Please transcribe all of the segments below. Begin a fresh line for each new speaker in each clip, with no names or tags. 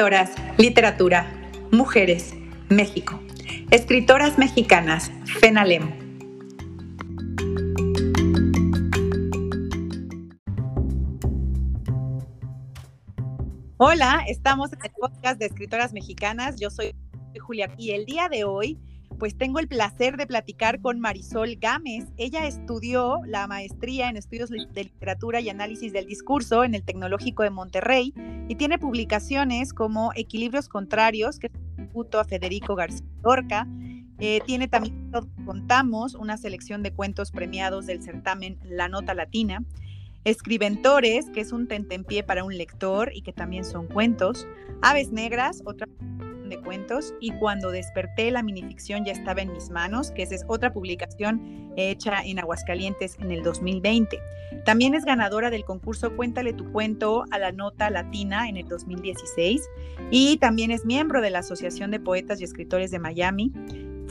Escritoras, literatura, mujeres, México. Escritoras mexicanas, FENALEM. Hola, estamos en el podcast de Escritoras Mexicanas. Yo soy Julia y el día de hoy pues tengo el placer de platicar con Marisol Gámez. Ella estudió la maestría en estudios de literatura y análisis del discurso en el Tecnológico de Monterrey y tiene publicaciones como Equilibrios Contrarios, que tributo a Federico García Lorca. Eh, tiene también, contamos, una selección de cuentos premiados del certamen La Nota Latina. Escribentores, que es un tentempié para un lector y que también son cuentos. Aves Negras, otra de cuentos y cuando desperté la minificción ya estaba en mis manos, que esa es otra publicación hecha en Aguascalientes en el 2020. También es ganadora del concurso Cuéntale tu cuento a la nota latina en el 2016 y también es miembro de la Asociación de Poetas y Escritores de Miami.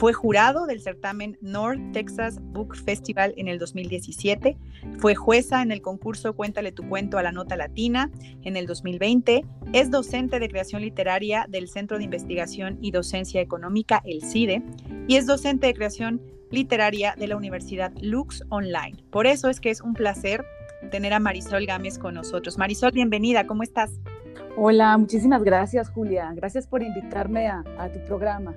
Fue jurado del certamen North Texas Book Festival en el 2017. Fue jueza en el concurso Cuéntale tu cuento a la nota latina en el 2020. Es docente de creación literaria del Centro de Investigación y Docencia Económica, el CIDE, y es docente de creación literaria de la Universidad Lux Online. Por eso es que es un placer tener a Marisol Gámez con nosotros. Marisol, bienvenida, ¿cómo estás?
Hola, muchísimas gracias Julia. Gracias por invitarme a, a tu programa.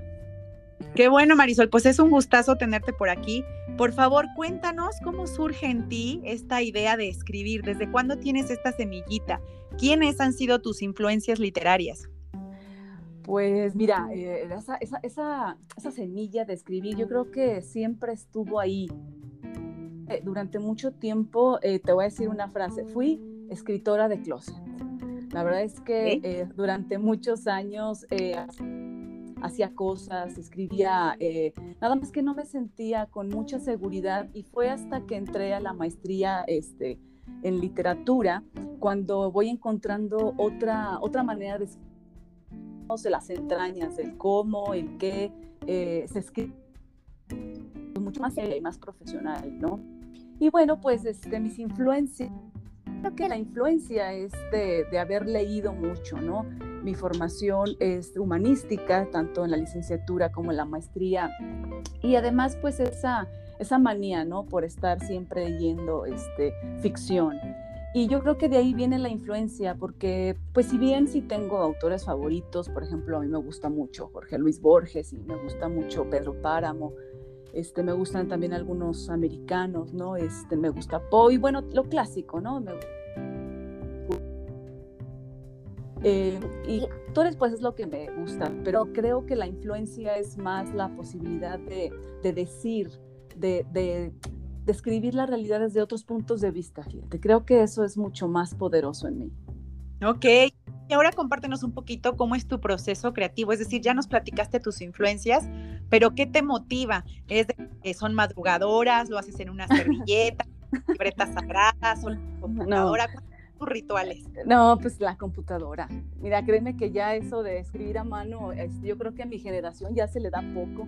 Qué bueno, Marisol, pues es un gustazo tenerte por aquí. Por favor, cuéntanos cómo surge en ti esta idea de escribir, desde cuándo tienes esta semillita, quiénes han sido tus influencias literarias.
Pues mira, eh, esa, semilla de escribir yo creo que siempre estuvo ahí. Eh, durante mucho tiempo, eh, te voy a decir una frase, fui escritora de closet. La verdad es que durante muchos años hacía cosas, escribía, eh, nada más que no me sentía con mucha seguridad y fue hasta que entré a la maestría este, en literatura cuando voy encontrando otra, otra manera de de las entrañas, el cómo, el qué eh, se escribe mucho más y más profesional, ¿no? Y bueno, pues este, mis influencias, creo que la influencia es de, de haber leído mucho, ¿no? Mi formación es humanística, tanto en la licenciatura como en la maestría. Y además, pues esa, esa manía, ¿no? Por estar siempre leyendo este, ficción. Y yo creo que de ahí viene la influencia, porque pues si bien sí tengo autores favoritos, por ejemplo, a mí me gusta mucho Jorge Luis Borges y me gusta mucho Pedro Páramo, este, me gustan también algunos americanos, ¿no? Este, me gusta Poe y bueno, lo clásico, ¿no? Eh, y actores, pues es lo que me gusta, pero creo que la influencia es más la posibilidad de, decir, de, de, describir la realidad desde otros puntos de vista, fíjate. Creo que eso es mucho más poderoso en mí.
Ok. Y ahora compártenos un poquito cómo es tu proceso creativo, es decir, ya nos platicaste tus influencias, pero ¿qué te motiva? ¿Es de que son madrugadoras, lo haces en una servilleta, libretas sagradas, o computadora? Rituales?
No, pues la computadora. Mira, créeme que ya eso de escribir a mano, yo creo que a mi generación ya se le da poco.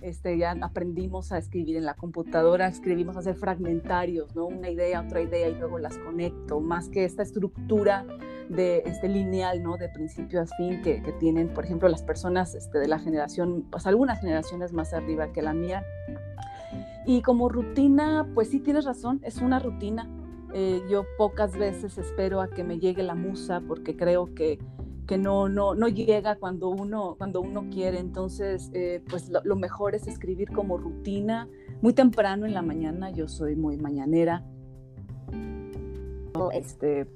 Este, ya aprendimos a escribir en la computadora, escribimos a hacer fragmentarios, ¿no? Una idea, otra idea y luego las conecto, más que esta estructura de este lineal, ¿no? De principio a fin que, que tienen, por ejemplo, las personas este, de la generación, pues algunas generaciones más arriba que la mía. Y como rutina, pues sí tienes razón, es una rutina. Eh, yo pocas veces espero a que me llegue la musa porque creo que, que no, no, no llega cuando uno, cuando uno quiere. Entonces, eh, pues lo, mejor es escribir como rutina, muy temprano en la mañana. Yo soy muy mañanera. Este,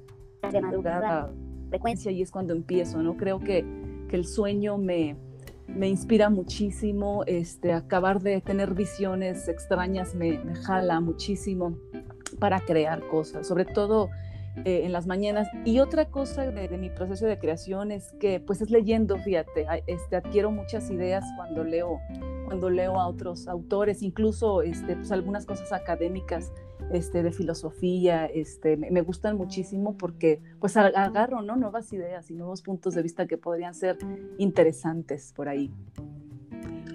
de madrugada, frecuencia, y es cuando empiezo, ¿no? Creo que, que el sueño me, me inspira muchísimo, este, acabar de tener visiones extrañas me, me jala muchísimo para crear cosas, sobre todo eh, en las mañanas. Y otra cosa de, mi proceso de creación es que, pues es leyendo, fíjate, este, adquiero muchas ideas cuando leo, cuando leo a otros autores, incluso este, pues, algunas cosas académicas este, de filosofía, este, me, gustan muchísimo porque pues agarro ¿no? nuevas ideas y nuevos puntos de vista que podrían ser interesantes por ahí.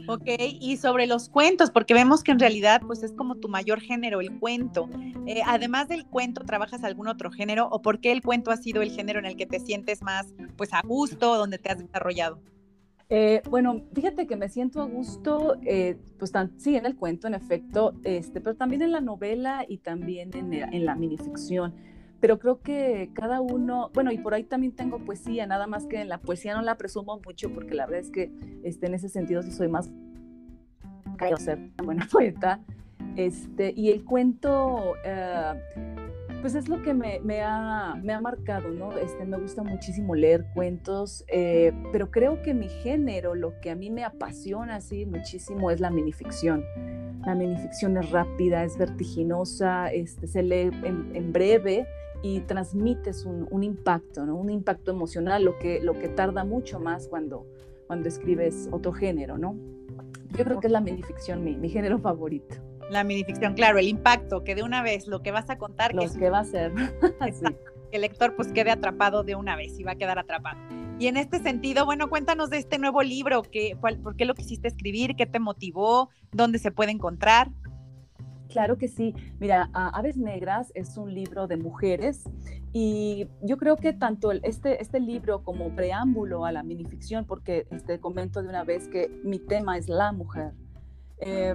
Ok, y sobre los cuentos, porque vemos que en realidad pues es como tu mayor género, el cuento. Eh, además del cuento, ¿trabajas algún otro género o por qué el cuento ha sido el género en el que te sientes más pues a gusto, donde te has desarrollado?
Eh, bueno, fíjate que me siento a gusto, eh, pues sí, en el cuento, en efecto, este, pero también en la novela y también en, en la minificción pero creo que cada uno, bueno, y por ahí también tengo poesía, nada más que en la poesía no la presumo mucho porque la verdad es que este, en ese sentido sí soy más, creo ser una buena poeta, este, y el cuento, eh, pues es lo que me, me, ha, me, ha, marcado, ¿no? Este, me gusta muchísimo leer cuentos, eh, pero creo que mi género, lo que a mí me apasiona así muchísimo es la minificción. La minificción es rápida, es vertiginosa, este, se lee en, en breve y transmites un, impacto, ¿no? un impacto emocional, lo que, lo que tarda mucho más cuando, cuando escribes otro género, ¿no? Yo creo que es la minificción mi, mi género favorito.
La minificción, claro, el impacto, que de una vez lo que vas a contar.
Lo que, va a ser.
el lector pues quede atrapado de una vez y va a quedar atrapado. Y en este sentido, bueno, cuéntanos de este nuevo libro, que, ¿por qué lo quisiste escribir? ¿Qué te motivó? ¿Dónde se puede encontrar?
Claro que sí. Mira, Aves Negras es un libro de mujeres y yo creo que tanto este, este libro como preámbulo a la minificción, porque este, comento de una vez que mi tema es la mujer. Eh,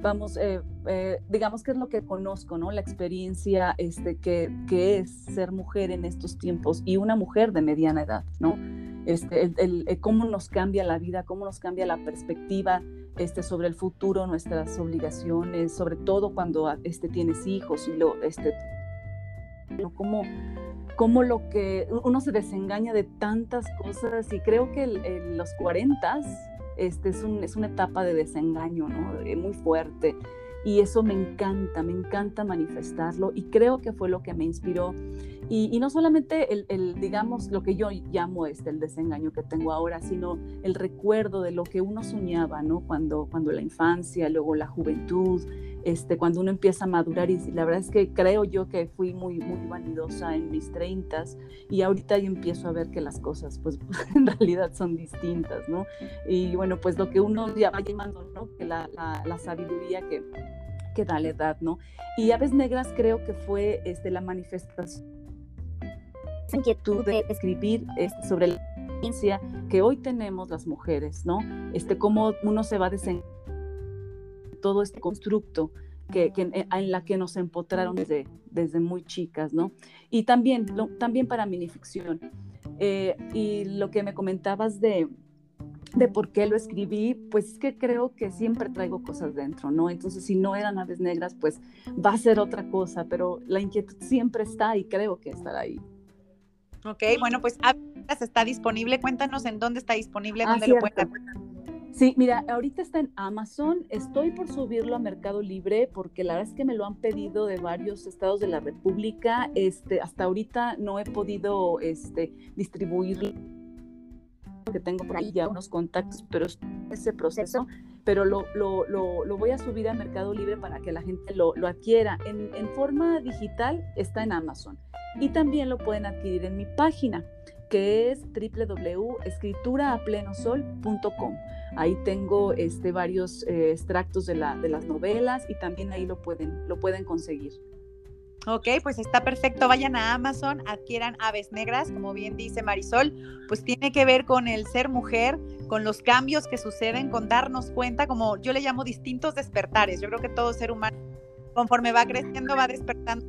vamos, eh, eh, digamos que es lo que conozco, ¿no? La experiencia este, que, que, es ser mujer en estos tiempos y una mujer de mediana edad, ¿no? Este, el, cómo nos cambia la vida, cómo nos cambia la perspectiva este, sobre el futuro, nuestras obligaciones, sobre todo cuando este, tienes hijos y lo, este, cómo, cómo lo que uno se desengaña de tantas cosas y creo que en los 40 este, es, un, es una etapa de desengaño ¿no? muy fuerte y eso me encanta, me encanta manifestarlo y creo que fue lo que me inspiró. Y, no solamente el, digamos, lo que yo llamo este, el desengaño que tengo ahora, sino el recuerdo de lo que uno soñaba, ¿no? Cuando, cuando la infancia, luego la juventud, este, cuando uno empieza a madurar y la verdad es que creo yo que fui muy, muy vanidosa en mis treintas y ahorita yo empiezo a ver que las cosas pues en realidad son distintas, ¿no? Y bueno, pues lo que uno ya va llamando, ¿no? Que la, la, sabiduría que, que da la edad, ¿no? Y Aves Negras creo que fue este, la manifestación inquietud de escribir este, sobre la experiencia que hoy tenemos las mujeres, ¿no? Este, cómo uno se va desenvolviendo todo este constructo que, eh, en la que nos empotraron desde, desde muy chicas, ¿no? Y también, también para minificción. Eh, y lo que me comentabas de, de por qué lo escribí, pues es que creo que siempre traigo cosas dentro, ¿no? Entonces, si no eran aves negras, pues va a ser otra cosa, pero la inquietud siempre está y creo que estará ahí.
Ok, bueno, pues Aves está disponible. Cuéntanos en dónde está disponible, ah, dónde lo pueden
Sí, mira, ahorita está en Amazon. Estoy por subirlo a Mercado Libre porque la verdad es que me lo han pedido de varios estados de la República. Este, hasta ahorita no he podido este, distribuirlo. Que tengo por ahí ya unos contactos, pero es ese proceso. Pero lo, lo, lo, voy a subir a Mercado Libre para que la gente lo, adquiera. En, en forma digital está en Amazon. Y también lo pueden adquirir en mi página que es www.escrituraapleno.sol.com. Ahí tengo este, varios eh, extractos de, la, de las novelas y también ahí lo pueden, lo pueden conseguir.
Ok, pues está perfecto. Vayan a Amazon, adquieran Aves Negras, como bien dice Marisol, pues tiene que ver con el ser mujer, con los cambios que suceden, con darnos cuenta, como yo le llamo distintos despertares. Yo creo que todo ser humano, conforme va creciendo, va despertando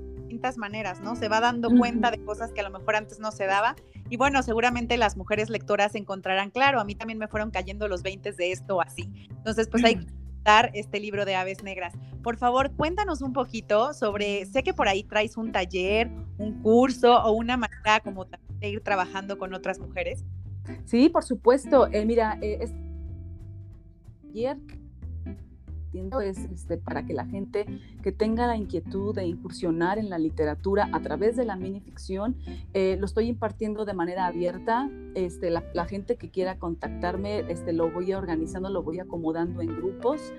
maneras, ¿no? Se va dando cuenta de cosas que a lo mejor antes no se daba. Y bueno, seguramente las mujeres lectoras encontrarán, claro, a mí también me fueron cayendo los 20 de esto o así. Entonces, pues hay que dar este libro de aves negras. Por favor, cuéntanos un poquito sobre, sé que por ahí traes un taller, un curso o una manera como de ir trabajando con otras mujeres.
Sí, por supuesto. Eh, mira, eh, es ayer es este, para que la gente que tenga la inquietud de incursionar en la literatura a través de la minificción, eh, lo estoy impartiendo de manera abierta. Este, la, gente que quiera contactarme, este, lo voy organizando, lo voy acomodando en grupos.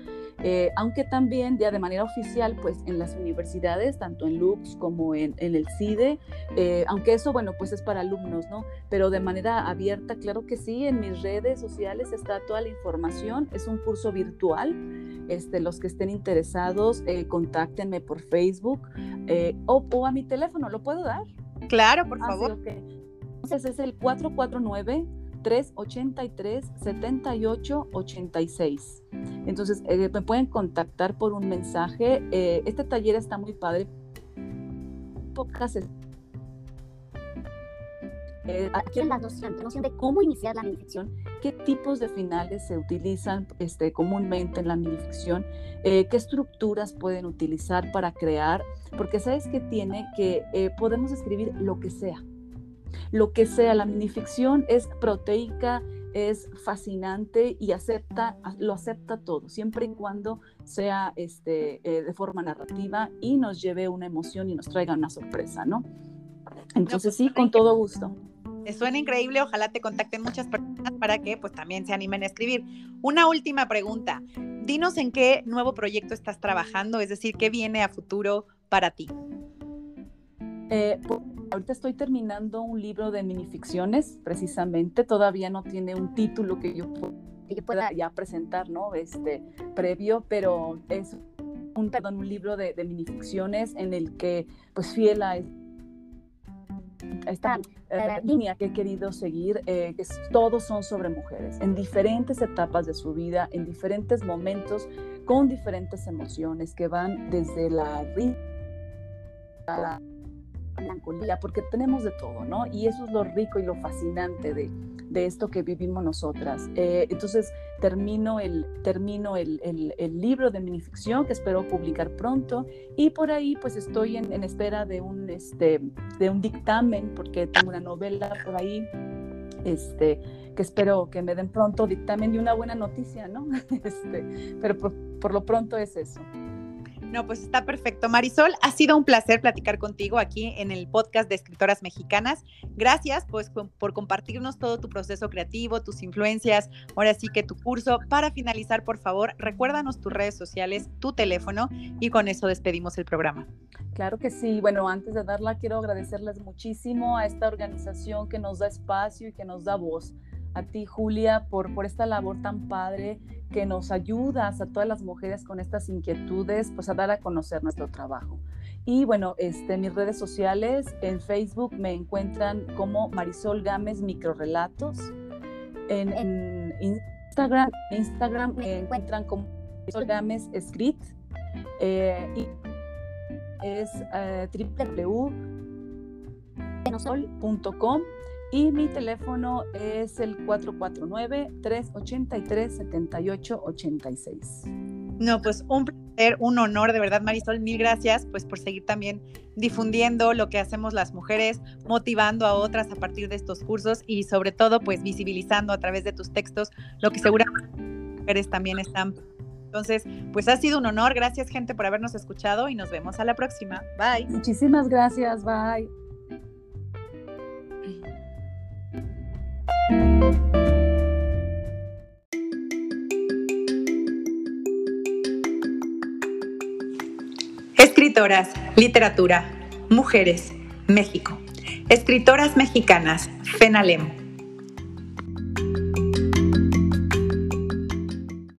Eh, aunque también ya de manera oficial, pues en las universidades, tanto en Lux como en, el CIDE, eh, aunque eso, bueno, pues es para alumnos, ¿no? Pero de manera abierta, claro que sí, en mis redes sociales está toda la información, es un curso virtual, este, los que estén interesados, eh, contáctenme por Facebook o, a mi teléfono, ¿lo puedo dar?
Claro, por ah, favor.
Entonces es el 449. 383 7886. Entonces, eh, me pueden contactar por un mensaje. Eh, este taller está muy padre. Pocas eh, aquí la noción, la noción de cómo iniciar la minificción, qué tipos de finales se utilizan este, comúnmente en la minificción, qué estructuras pueden utilizar para crear, porque sabes que tiene que podemos escribir lo que sea, lo que sea, la minificción es proteica, es fascinante y acepta, lo acepta todo, siempre y cuando sea este, eh, de forma narrativa y nos lleve una emoción y nos traiga una sorpresa, ¿no? Entonces pues, sí, con todo gusto.
Suena increíble, ojalá te contacten muchas personas para que pues también se animen a escribir. Una última pregunta, dinos en qué nuevo proyecto estás trabajando, es decir, qué viene a futuro para ti.
Eh, ahorita estoy terminando un libro de minificciones, precisamente, todavía no tiene un título que yo, pueda ya presentar, ¿no? Este, previo, pero es un, perdón, un libro de, minificciones en el que, pues, fiel a esta eh, línea que he querido seguir, eh, que todos son sobre mujeres, en diferentes etapas de su vida, en diferentes momentos, con diferentes emociones que van desde la risa a la melancolía, porque tenemos de todo, ¿no? Y eso es lo rico y lo fascinante de, de esto que vivimos nosotras. Eh, entonces, termino, el, termino el, el, libro de minificción que espero publicar pronto y por ahí pues estoy en, en, espera de un, este, de un dictamen, porque tengo una novela por ahí. Este, que espero que me den pronto dictamen y una buena noticia, ¿no? Este, pero por lo pronto es eso.
No, pues está perfecto. Marisol, ha sido un placer platicar contigo aquí en el podcast de escritoras mexicanas. Gracias pues por compartirnos todo tu proceso creativo, tus influencias, ahora sí que tu curso. Para finalizar, por favor, recuérdanos tus redes sociales, tu teléfono y con eso despedimos el programa.
Claro que sí. Bueno, antes de darla, quiero agradecerles muchísimo a esta organización que nos da espacio y que nos da voz a ti, Julia, por, por esta labor tan padre que nos ayudas a todas las mujeres con estas inquietudes, pues a dar a conocer nuestro trabajo. Y bueno, este, mis redes sociales, en Facebook me encuentran como Marisol Gámez Microrelatos. En, en Instagram, Instagram me encuentran como Marisol Gámez Escrit. Eh, y es eh, y mi teléfono es el 449-383-7886.
No, pues un placer, un honor, de verdad, Marisol, mil gracias, pues por seguir también difundiendo lo que hacemos las mujeres, motivando a otras a partir de estos cursos y sobre todo, pues visibilizando a través de tus textos lo que seguramente las mujeres también están. Entonces, pues ha sido un honor, gracias gente por habernos escuchado y nos vemos a la próxima. Bye.
Muchísimas gracias, bye.
Literatura, mujeres, México. Escritoras mexicanas, FENALEM.